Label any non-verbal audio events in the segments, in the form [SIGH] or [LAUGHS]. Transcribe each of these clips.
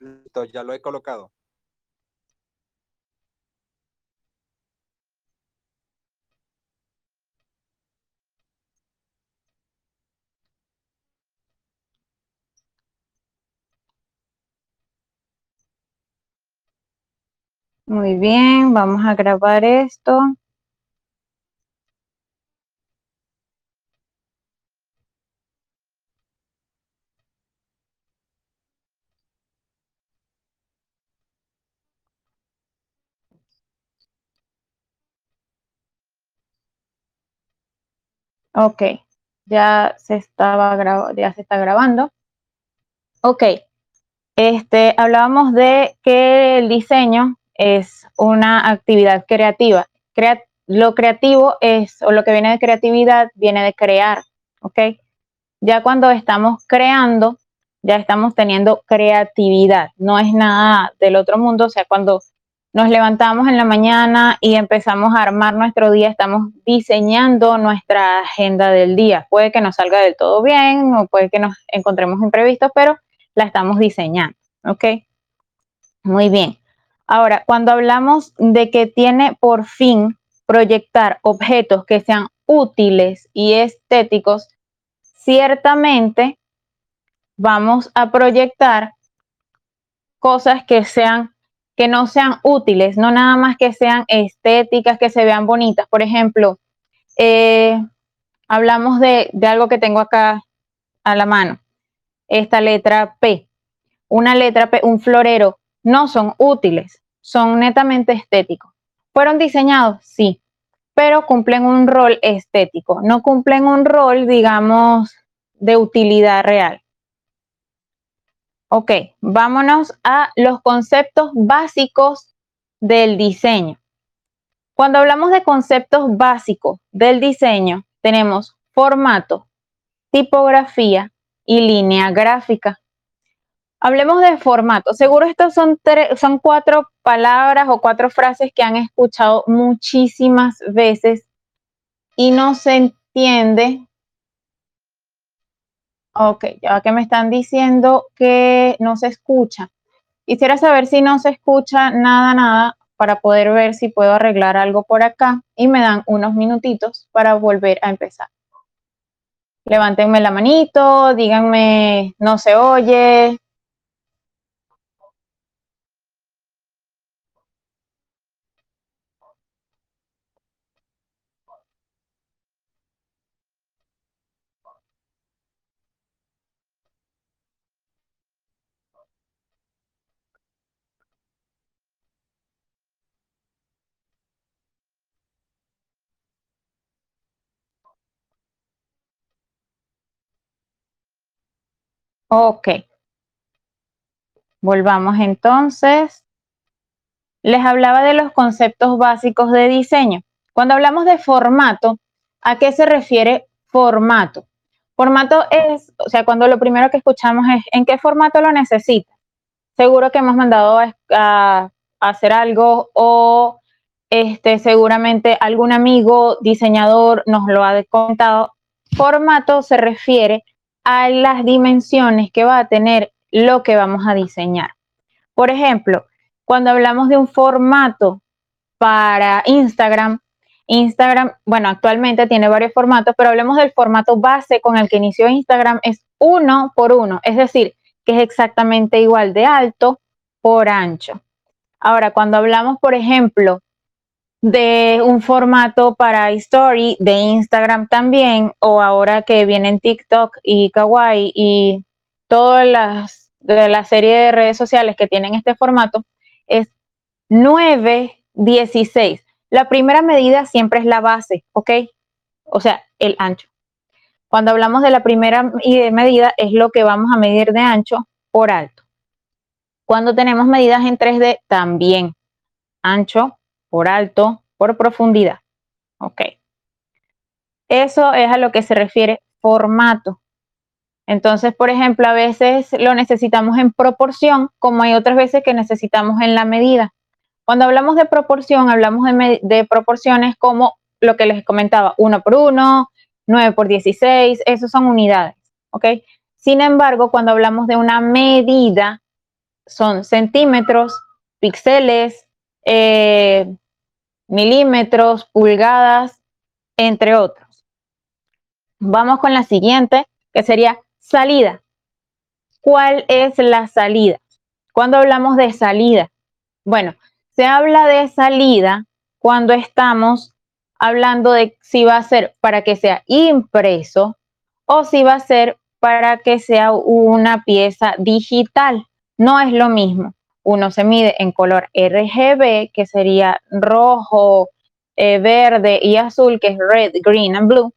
Listo, ya lo he colocado. Muy bien, vamos a grabar esto. Ok, ya se estaba ya se está grabando. Ok, este, hablábamos de que el diseño es una actividad creativa. lo creativo es, o lo que viene de creatividad, viene de crear, ¿ok? Ya cuando estamos creando, ya estamos teniendo creatividad, no es nada del otro mundo, o sea, cuando nos levantamos en la mañana y empezamos a armar nuestro día, estamos diseñando nuestra agenda del día. Puede que nos salga del todo bien o puede que nos encontremos imprevistos, pero la estamos diseñando, ¿ok? Muy bien. Ahora, cuando hablamos de que tiene por fin proyectar objetos que sean útiles y estéticos, ciertamente vamos a proyectar cosas que sean que no sean útiles, no nada más que sean estéticas, que se vean bonitas. Por ejemplo, eh, hablamos de, de algo que tengo acá a la mano, esta letra P. Una letra P, un florero no son útiles, son netamente estéticos. ¿Fueron diseñados? Sí, pero cumplen un rol estético, no cumplen un rol, digamos, de utilidad real. Ok, vámonos a los conceptos básicos del diseño. Cuando hablamos de conceptos básicos del diseño, tenemos formato, tipografía y línea gráfica. Hablemos de formato. Seguro estas son, son cuatro palabras o cuatro frases que han escuchado muchísimas veces y no se entiende. Ok, ya que me están diciendo que no se escucha. Quisiera saber si no se escucha nada, nada, para poder ver si puedo arreglar algo por acá y me dan unos minutitos para volver a empezar. Levántenme la manito, díganme no se oye, Ok. Volvamos entonces. Les hablaba de los conceptos básicos de diseño. Cuando hablamos de formato, ¿a qué se refiere formato? Formato es, o sea, cuando lo primero que escuchamos es en qué formato lo necesita. Seguro que hemos mandado a, hacer algo o este, seguramente algún amigo diseñador nos lo ha contado. Formato se refiere a las dimensiones que va a tener lo que vamos a diseñar. Por ejemplo, cuando hablamos de un formato para Instagram, Instagram, bueno, actualmente tiene varios formatos, pero hablemos del formato base con el que inició Instagram, es uno por uno, es decir, que es exactamente igual de alto por ancho. Ahora, cuando hablamos, por ejemplo, de un formato para story de Instagram también, o ahora que vienen TikTok y Kawaii y todas las de la serie de redes sociales que tienen este formato, es 916. La primera medida siempre es la base, ¿ok? O sea, el ancho. Cuando hablamos de la primera medida es lo que vamos a medir de ancho por alto. Cuando tenemos medidas en 3D, también ancho por alto, por profundidad. Ok. Eso es a lo que se refiere formato. Entonces, por ejemplo, a veces lo necesitamos en proporción, como hay otras veces que necesitamos en la medida. Cuando hablamos de proporción, hablamos de, proporciones como lo que les comentaba, uno por uno, 9 por 16, esos son unidades, ¿ok? Sin embargo, cuando hablamos de una medida, son centímetros, píxeles, eh, milímetros, pulgadas, entre otros. Vamos con la siguiente, que sería salida. ¿Cuál es la salida? Cuando hablamos de salida, bueno, se habla de salida cuando estamos hablando de si va a ser para que sea impreso o si va a ser para que sea una pieza digital. No es lo mismo. Uno se mide en color RGB, que sería rojo, eh, verde y azul, que es red, green and blue.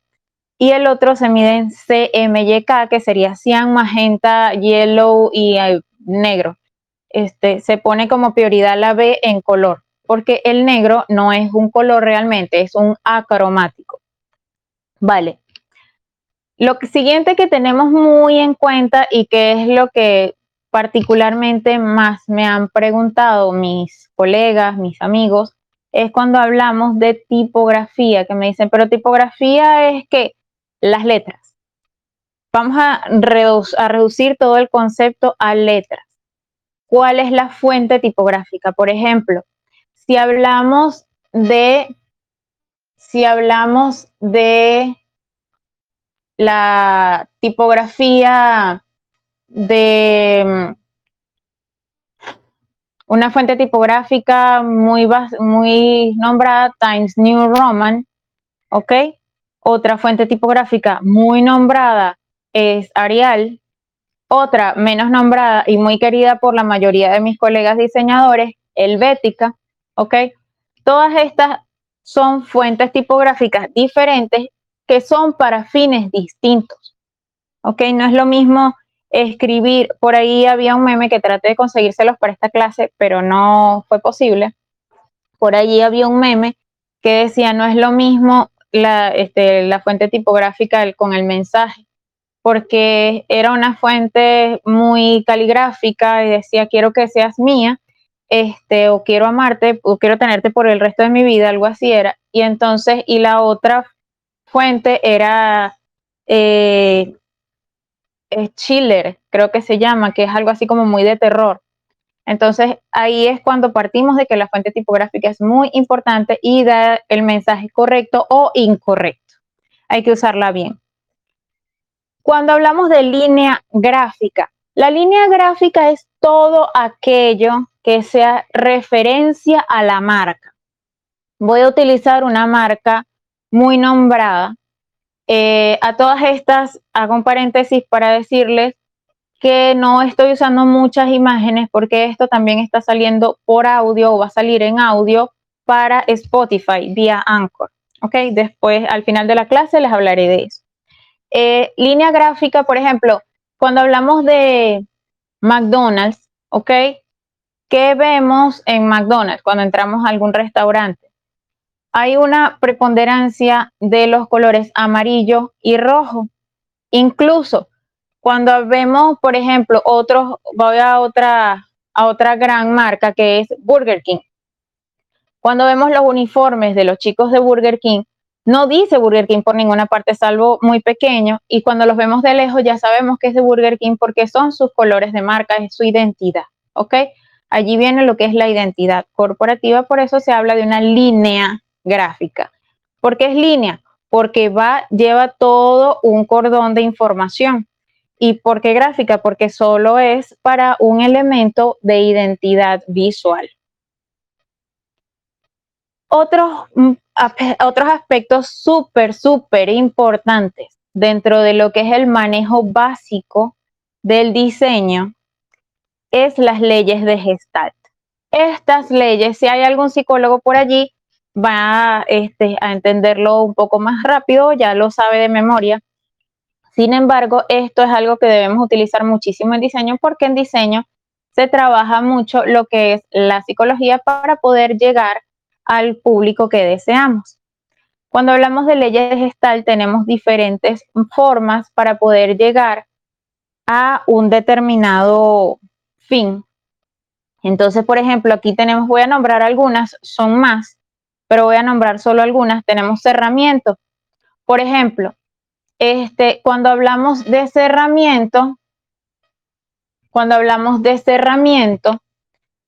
Y el otro se mide en CMYK, que sería cian, magenta, yellow y eh, negro. Este, se pone como prioridad la B en color, porque el negro no es un color realmente, es un acromático. Vale. Lo siguiente que tenemos muy en cuenta y que es lo que particularmente más me han preguntado mis colegas, mis amigos, es cuando hablamos de tipografía, que me dicen, pero tipografía es que las letras. Vamos a, a reducir todo el concepto a letras cuál es la fuente tipográfica. Por ejemplo, si hablamos de, si hablamos de la tipografía de mm, una fuente tipográfica muy, muy nombrada, Times New Roman, ¿ok? Otra fuente tipográfica muy nombrada es Arial, otra menos nombrada y muy querida por la mayoría de mis colegas diseñadores, Helvética, ¿ok? Todas estas son fuentes tipográficas diferentes que son para fines distintos, ¿ok? No es lo mismo escribir, por ahí había un meme que traté de conseguírselos para esta clase, pero no fue posible. Por allí había un meme que decía, no es lo mismo la, este, la fuente tipográfica con el mensaje porque era una fuente muy caligráfica y decía quiero que seas mía, este, o quiero amarte, o quiero tenerte por el resto de mi vida, algo así era. Y entonces, y la otra fuente era eh, Chiller, creo que se llama, que es algo así como muy de terror. Entonces, ahí es cuando partimos de que la fuente tipográfica es muy importante y da el mensaje correcto o incorrecto. Hay que usarla bien. Cuando hablamos de línea gráfica, la línea gráfica es todo aquello que sea referencia a la marca. Voy a utilizar una marca muy nombrada. Eh, a todas estas hago un paréntesis para decirles que no estoy usando muchas imágenes porque esto también está saliendo por audio o va a salir en audio para Spotify vía Anchor. Ok, después al final de la clase les hablaré de eso. Eh, línea gráfica, por ejemplo, cuando hablamos de McDonald's, ¿ok? ¿Qué vemos en McDonald's cuando entramos a algún restaurante? Hay una preponderancia de los colores amarillo y rojo. Incluso cuando vemos, por ejemplo, otros, voy a otra, a otra gran marca que es Burger King. Cuando vemos los uniformes de los chicos de Burger King, no dice Burger King por ninguna parte, salvo muy pequeño, y cuando los vemos de lejos ya sabemos que es de Burger King porque son sus colores de marca, es su identidad, ¿ok? Allí viene lo que es la identidad corporativa, por eso se habla de una línea gráfica. ¿Por qué es línea? Porque va, lleva todo un cordón de información. ¿Y por qué gráfica? Porque solo es para un elemento de identidad visual. Otros, mm, otros aspectos súper, súper importantes dentro de lo que es el manejo básico del diseño es las leyes de Gestalt. Estas leyes, si hay algún psicólogo por allí, va este, a entenderlo un poco más rápido, ya lo sabe de memoria. Sin embargo, esto es algo que debemos utilizar muchísimo en diseño porque en diseño se trabaja mucho lo que es la psicología para poder llegar al público que deseamos. Cuando hablamos de leyes gestal, tenemos diferentes formas para poder llegar a un determinado fin. Entonces, por ejemplo, aquí tenemos, voy a nombrar algunas, son más, pero voy a nombrar solo algunas. Tenemos cerramiento. Por ejemplo, este, cuando hablamos de cerramiento, cuando hablamos de cerramiento,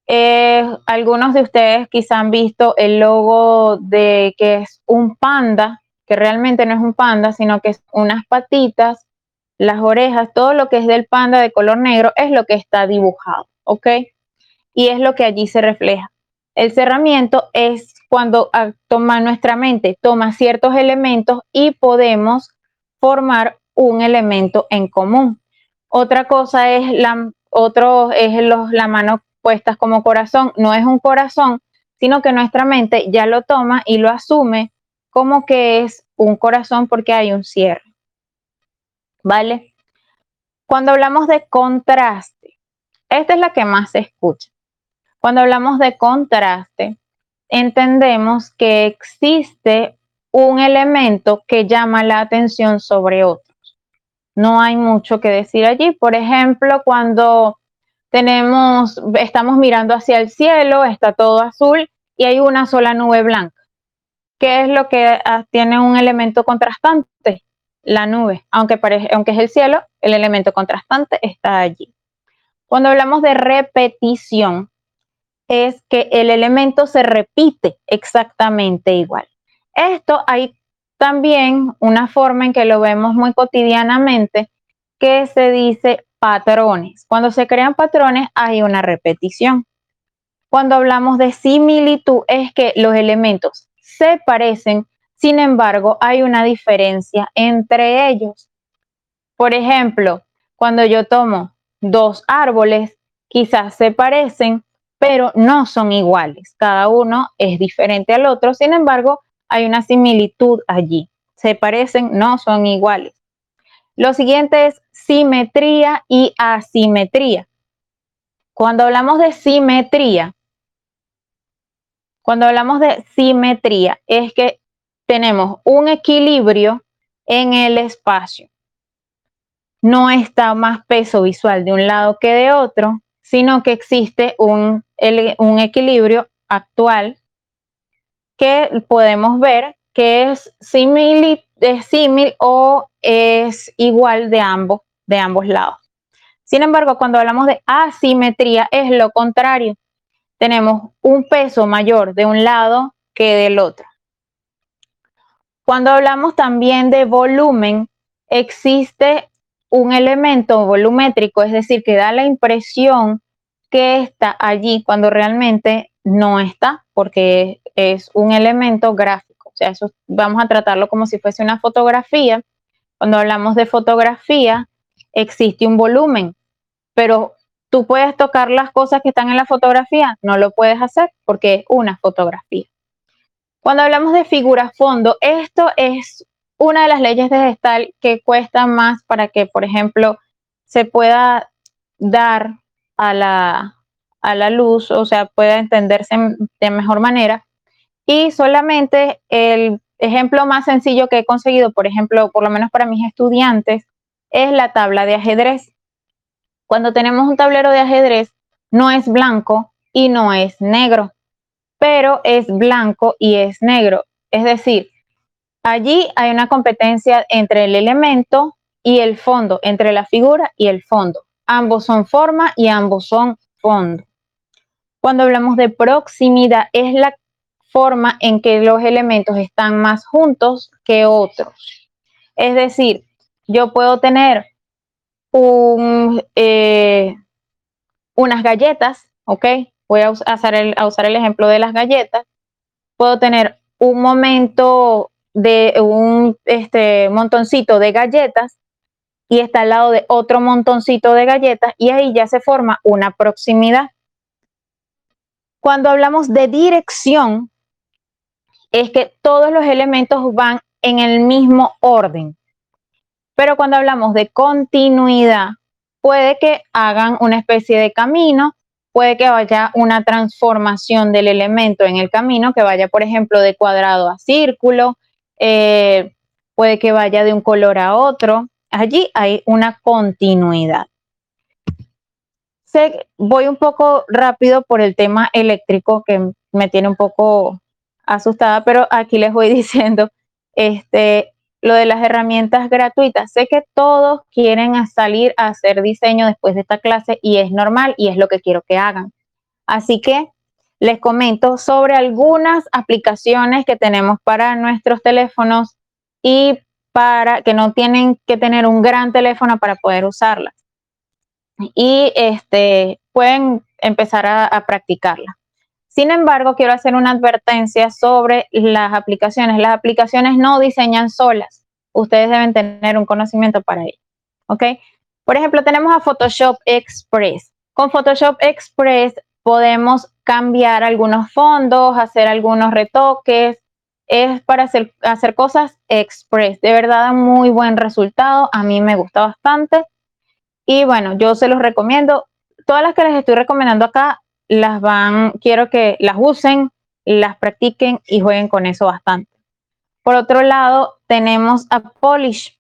eh, algunos de ustedes quizá han visto el logo de que es un panda, que realmente no es un panda, sino que es unas patitas, las orejas, todo lo que es del panda de color negro es lo que está dibujado, ¿ok? Y es lo que allí se refleja. El cerramiento es cuando ah, toma nuestra mente, toma ciertos elementos y podemos formar un elemento en común. Otra cosa es la, otro es los, la mano puestas como corazón, no es un corazón, sino que nuestra mente ya lo toma y lo asume como que es un corazón porque hay un cierre. ¿Vale? Cuando hablamos de contraste, esta es la que más se escucha. Cuando hablamos de contraste, entendemos que existe un elemento que llama la atención sobre otros. No hay mucho que decir allí. Por ejemplo, cuando tenemos, estamos mirando hacia el cielo, está todo azul y hay una sola nube blanca. ¿Qué es lo que ah, tiene un elemento contrastante? La nube, aunque, aunque es el cielo, el elemento contrastante está allí. Cuando hablamos de repetición, es que el elemento se repite exactamente igual. Esto hay también una forma en que lo vemos muy cotidianamente que se dice patrones. Cuando se crean patrones hay una repetición. Cuando hablamos de similitud es que los elementos se parecen, sin embargo hay una diferencia entre ellos. Por ejemplo, cuando yo tomo dos árboles, quizás se parecen, pero no son iguales. Cada uno es diferente al otro, sin embargo hay una similitud allí. Se parecen, no son iguales. Lo siguiente es simetría y asimetría. Cuando hablamos de simetría, cuando hablamos de simetría es que tenemos un equilibrio en el espacio. No está más peso visual de un lado que de otro, sino que existe un, un equilibrio actual que podemos ver que es símil o es igual de ambos, de ambos lados. Sin embargo, cuando hablamos de asimetría es lo contrario. Tenemos un peso mayor de un lado que del otro. Cuando hablamos también de volumen, existe un elemento volumétrico, es decir, que da la impresión que está allí cuando realmente no está, porque es un elemento gráfico. O sea, eso vamos a tratarlo como si fuese una fotografía. Cuando hablamos de fotografía, existe un volumen, pero tú puedes tocar las cosas que están en la fotografía, no lo puedes hacer porque es una fotografía. Cuando hablamos de figura fondo, esto es una de las leyes de gestal que cuesta más para que, por ejemplo, se pueda dar a la, a la luz, o sea, pueda entenderse de mejor manera. Y solamente el ejemplo más sencillo que he conseguido, por ejemplo, por lo menos para mis estudiantes, es la tabla de ajedrez. Cuando tenemos un tablero de ajedrez, no es blanco y no es negro, pero es blanco y es negro. Es decir, allí hay una competencia entre el elemento y el fondo, entre la figura y el fondo. Ambos son forma y ambos son fondo. Cuando hablamos de proximidad, es la forma en que los elementos están más juntos que otros. Es decir, yo puedo tener eh, unas galletas, ¿ok? Voy a usar, el, a usar el ejemplo de las galletas. Puedo tener un momento de un este, montoncito de galletas y está al lado de otro montoncito de galletas y ahí ya se forma una proximidad. Cuando hablamos de dirección, es que todos los elementos van en el mismo orden. Pero cuando hablamos de continuidad, puede que hagan una especie de camino, puede que vaya una transformación del elemento en el camino, que vaya, por ejemplo, de cuadrado a círculo, eh, puede que vaya de un color a otro. Allí hay una continuidad voy un poco rápido por el tema eléctrico que me tiene un poco asustada, pero aquí les voy [LAUGHS] diciendo, este, lo de las herramientas gratuitas. Sé que todos quieren salir a hacer diseño después de esta clase y es normal y es lo que quiero que hagan. Así que les comento sobre algunas aplicaciones que tenemos para nuestros teléfonos y para que no tienen que tener un gran teléfono para poder usarlas. Y este, pueden empezar a, a practicarla. Sin embargo, quiero hacer una advertencia sobre las aplicaciones. Las aplicaciones no diseñan solas. Ustedes deben tener un conocimiento para ello. ¿Ok? Por ejemplo, tenemos a Photoshop Express. Con Photoshop Express podemos cambiar algunos fondos, hacer algunos retoques. Es para hacer, hacer cosas express. De verdad, da muy buen resultado. A mí me gusta bastante. Y bueno, yo se los recomiendo. Todas las que les estoy recomendando acá las van, quiero que las usen, las practiquen y jueguen con eso bastante. Por otro lado, tenemos a Polish.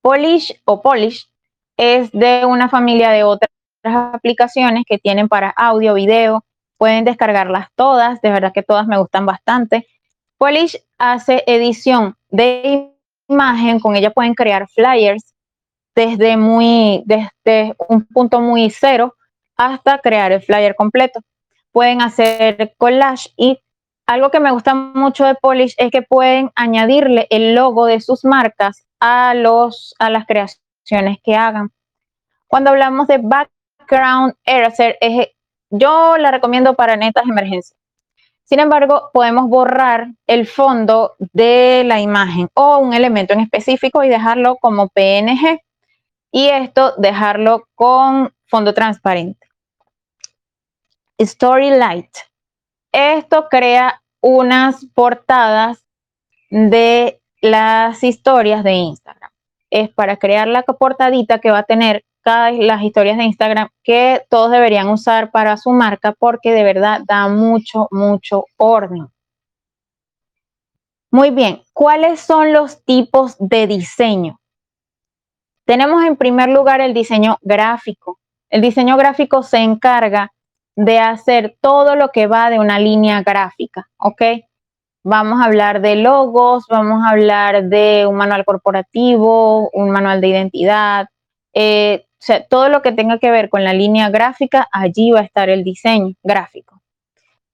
Polish o Polish es de una familia de otras aplicaciones que tienen para audio, video. Pueden descargarlas todas, de verdad que todas me gustan bastante. Polish hace edición de imagen, con ella pueden crear flyers desde muy, desde un punto muy cero hasta crear el flyer completo. Pueden hacer collage y algo que me gusta mucho de Polish es que pueden añadirle el logo de sus marcas a, los, a las creaciones que hagan. Cuando hablamos de background eraser, yo la recomiendo para netas emergencias. Sin embargo, podemos borrar el fondo de la imagen o un elemento en específico y dejarlo como PNG. Y esto dejarlo con fondo transparente. Storylight. Esto crea unas portadas de las historias de Instagram. Es para crear la portadita que va a tener las historias de Instagram que todos deberían usar para su marca porque de verdad da mucho, mucho orden. Muy bien, ¿cuáles son los tipos de diseño? Tenemos en primer lugar el diseño gráfico. El diseño gráfico se encarga de hacer todo lo que va de una línea gráfica, ¿ok? Vamos a hablar de logos, vamos a hablar de un manual corporativo, un manual de identidad, eh, o sea, todo lo que tenga que ver con la línea gráfica, allí va a estar el diseño gráfico.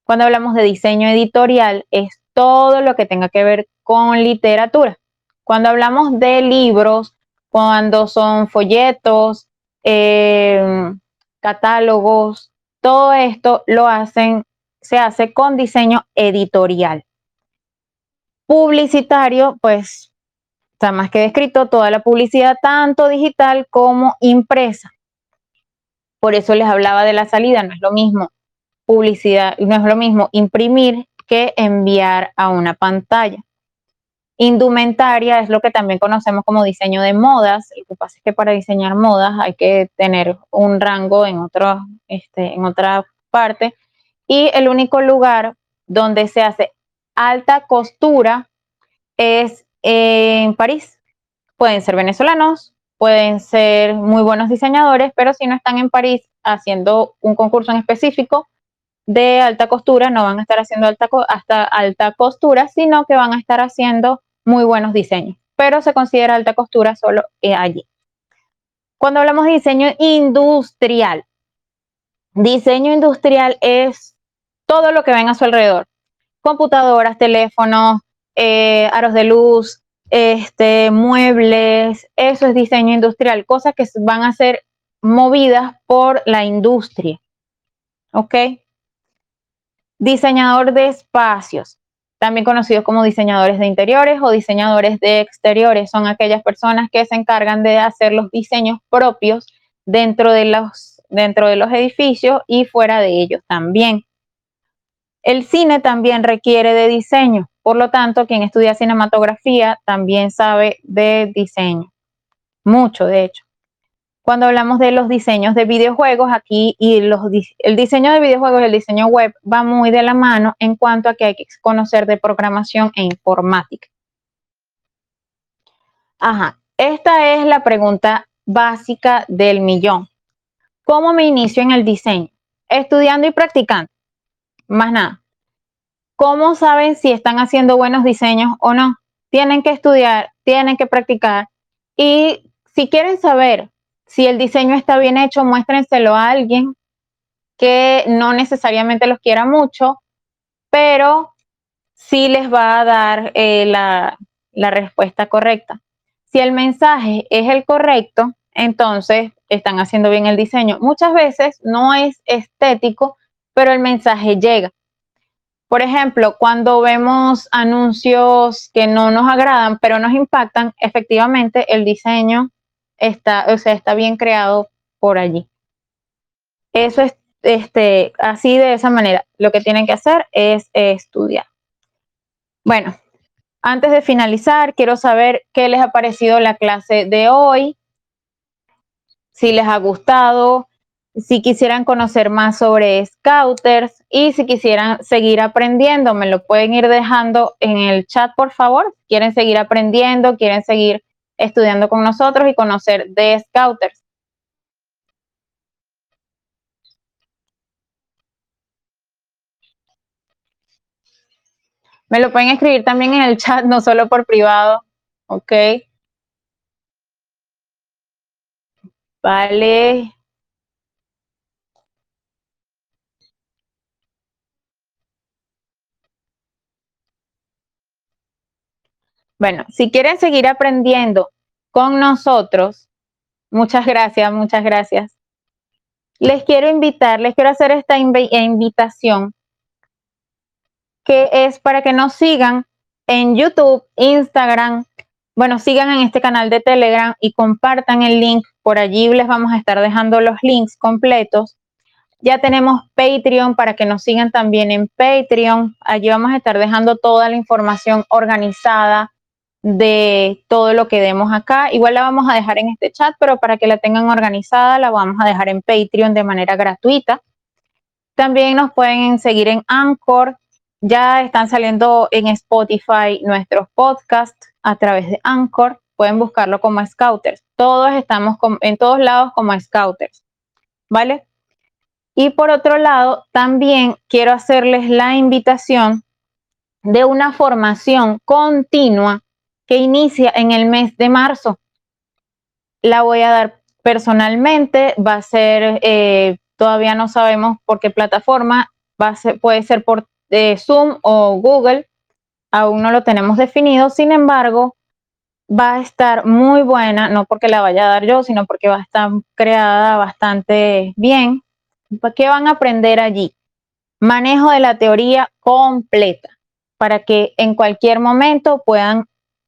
Cuando hablamos de diseño editorial, es todo lo que tenga que ver con literatura. Cuando hablamos de libros, cuando son folletos, eh, catálogos, todo esto lo hacen, se hace con diseño editorial. Publicitario, pues está más que descrito toda la publicidad, tanto digital como impresa. Por eso les hablaba de la salida, no es lo mismo publicidad, no es lo mismo imprimir que enviar a una pantalla. Indumentaria es lo que también conocemos como diseño de modas. Lo que pasa es que para diseñar modas hay que tener un rango en, otro, este, en otra parte. Y el único lugar donde se hace alta costura es en París. Pueden ser venezolanos, pueden ser muy buenos diseñadores, pero si no están en París haciendo un concurso en específico de alta costura, no van a estar haciendo alta, hasta alta costura, sino que van a estar haciendo muy buenos diseños, pero se considera alta costura solo eh, allí. Cuando hablamos de diseño industrial, diseño industrial es todo lo que ven a su alrededor. Computadoras, teléfonos, eh, aros de luz, este, muebles, eso es diseño industrial, cosas que van a ser movidas por la industria. ¿Ok? Diseñador de espacios también conocidos como diseñadores de interiores o diseñadores de exteriores. Son aquellas personas que se encargan de hacer los diseños propios dentro de los, dentro de los edificios y fuera de ellos también. El cine también requiere de diseño, por lo tanto, quien estudia cinematografía también sabe de diseño, mucho de hecho. Cuando hablamos de los diseños de videojuegos, aquí y los, el diseño de videojuegos y el diseño web va muy de la mano en cuanto a que hay que conocer de programación e informática. Ajá, esta es la pregunta básica del millón. ¿Cómo me inicio en el diseño? Estudiando y practicando. Más nada. ¿Cómo saben si están haciendo buenos diseños o no? tienen que estudiar, tienen que practicar y si quieren saber si el diseño está bien hecho, muéstrenselo a alguien que no necesariamente los quiera mucho, pero sí les va a dar eh, la, la respuesta correcta. Si el mensaje es el correcto, entonces están haciendo bien el diseño. Muchas veces no es estético, pero el mensaje llega. Por ejemplo, cuando vemos anuncios que no nos agradan, pero nos impactan, efectivamente el diseño está, o sea, está bien creado por allí. Eso es este, así de esa manera. Lo que tienen que hacer es estudiar. Bueno, antes de finalizar, quiero saber qué les ha parecido la clase de hoy, si les ha gustado, si quisieran conocer más sobre Scouters y si quisieran seguir aprendiendo, me lo pueden ir dejando en el chat, por favor. Quieren seguir aprendiendo, quieren seguir estudiando con nosotros y conocer de Scouters. Me lo pueden escribir también en el chat, no solo por privado. Ok. Vale. Bueno, si quieren seguir aprendiendo con nosotros, muchas gracias, muchas gracias. Les quiero invitar, les quiero hacer esta invitación que es para que nos sigan en YouTube, Instagram, bueno, sigan en este canal de Telegram y compartan el link. Por allí les vamos a estar dejando los links completos. Ya tenemos Patreon para que nos sigan también en Patreon. Allí vamos a estar dejando toda la información organizada de todo lo que demos acá. Igual la vamos a dejar en este chat, pero para que la tengan organizada, la vamos a dejar en Patreon de manera gratuita. También nos pueden seguir en Anchor. Ya están saliendo en Spotify nuestros podcasts a través de Anchor. Pueden buscarlo como Scouters. Todos estamos en todos lados como Scouters. ¿Vale? Y por otro lado, también quiero hacerles la invitación de una formación continua que inicia en el mes de marzo. La voy a dar personalmente, va a ser, eh, todavía no sabemos por qué plataforma, va a ser, puede ser por eh, Zoom o Google, aún no lo tenemos definido, sin embargo, va a estar muy buena, no porque la vaya a dar yo, sino porque va a estar creada bastante bien. ¿Qué van a aprender allí? Manejo de la teoría completa para que en cualquier momento puedan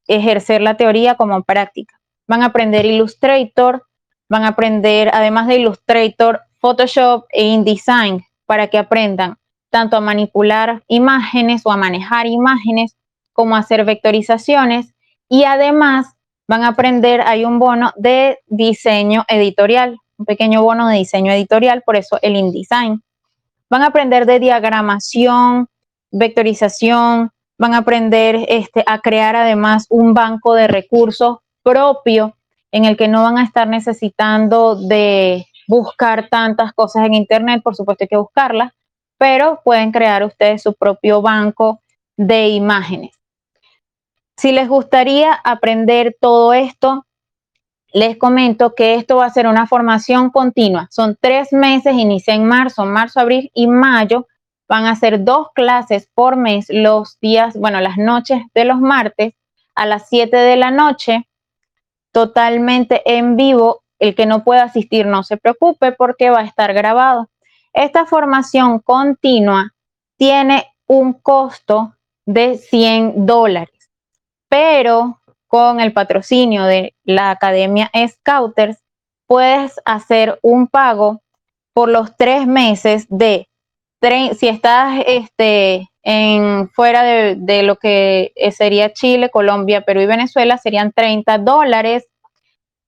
ejercer la teoría como práctica. Van a aprender Illustrator, van a aprender, además de Illustrator, Photoshop e InDesign para que aprendan tanto a manipular imágenes o a manejar imágenes como a hacer vectorizaciones y además van a aprender, hay un bono de diseño editorial, un pequeño bono de diseño editorial, por eso el InDesign. Van a aprender de diagramación, vectorización, van a aprender este, a crear además un banco de recursos propio en el que no van a estar necesitando de buscar tantas cosas en Internet, por supuesto hay que buscarlas, pero pueden crear ustedes su propio banco de imágenes. Si les gustaría aprender todo esto, les comento que esto va a ser una formación continua. Son tres meses, inicia en marzo, marzo, abril y mayo, Van a ser dos clases por mes los días, bueno, las noches de los martes a las 7 de la noche, totalmente en vivo. El que no pueda asistir no se preocupe porque va a estar grabado. Esta formación continua tiene un costo de 100 dólares, pero con el patrocinio de la Academia Scouters puedes hacer un pago por los tres meses de si estás este, fuera de, lo que sería Chile, Colombia, Perú y Venezuela, serían 30 dólares.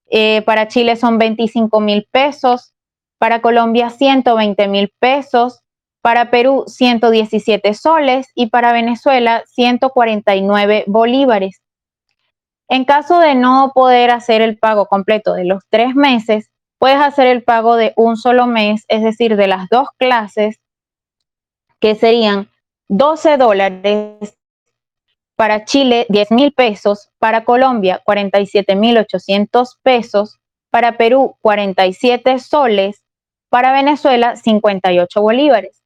Eh, para Chile son 25 mil pesos. Para Colombia, 120 mil pesos. Para Perú, 117 soles. Y para Venezuela, 149 bolívares. En caso de no poder hacer el pago completo de los tres meses, puedes hacer el pago de un solo mes, es decir, de las dos clases que serían 12 dólares para Chile 10 mil pesos, para Colombia 47 mil 800 pesos, para Perú 47 soles, para Venezuela 58 bolívares.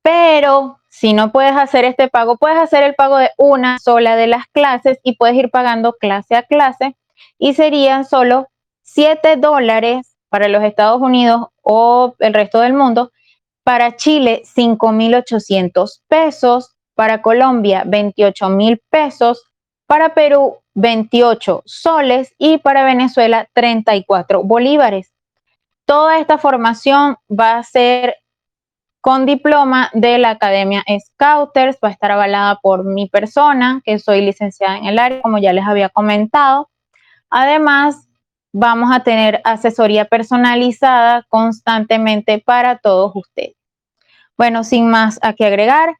Pero si no puedes hacer este pago, puedes hacer el pago de una sola de las clases y puedes ir pagando clase a clase y serían solo 7 dólares para los Estados Unidos o el resto del mundo, para Chile 5.800 pesos, para Colombia 28 mil pesos, para Perú 28 soles y para Venezuela 34 bolívares. Toda esta formación va a ser con diploma de la Academia Scouters, va a estar avalada por mi persona, que soy licenciada en el área, como ya les había comentado. Además, vamos a tener asesoría personalizada constantemente para todos ustedes. Bueno, sin más a qué agregar,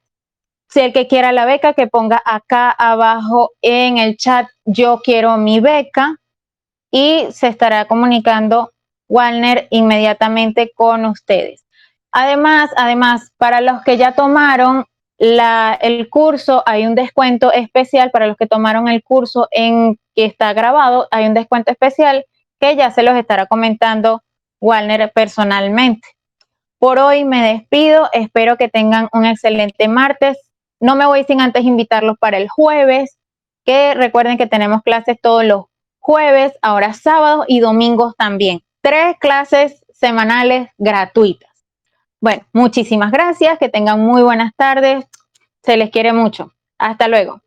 si el que quiera la beca, que ponga acá abajo en el chat, yo quiero mi beca y se estará comunicando Walner inmediatamente con ustedes. Además, además, para los que ya tomaron el curso, hay un descuento especial para los que tomaron el curso en que está grabado, hay un descuento especial ya se los estará comentando Walner personalmente. Por hoy me despido, espero que tengan un excelente martes. No me voy sin antes invitarlos para el jueves, que recuerden que tenemos clases todos los jueves, ahora sábados y domingos también. Tres clases semanales gratuitas. Bueno, muchísimas gracias, que tengan muy buenas tardes, se les quiere mucho. Hasta luego.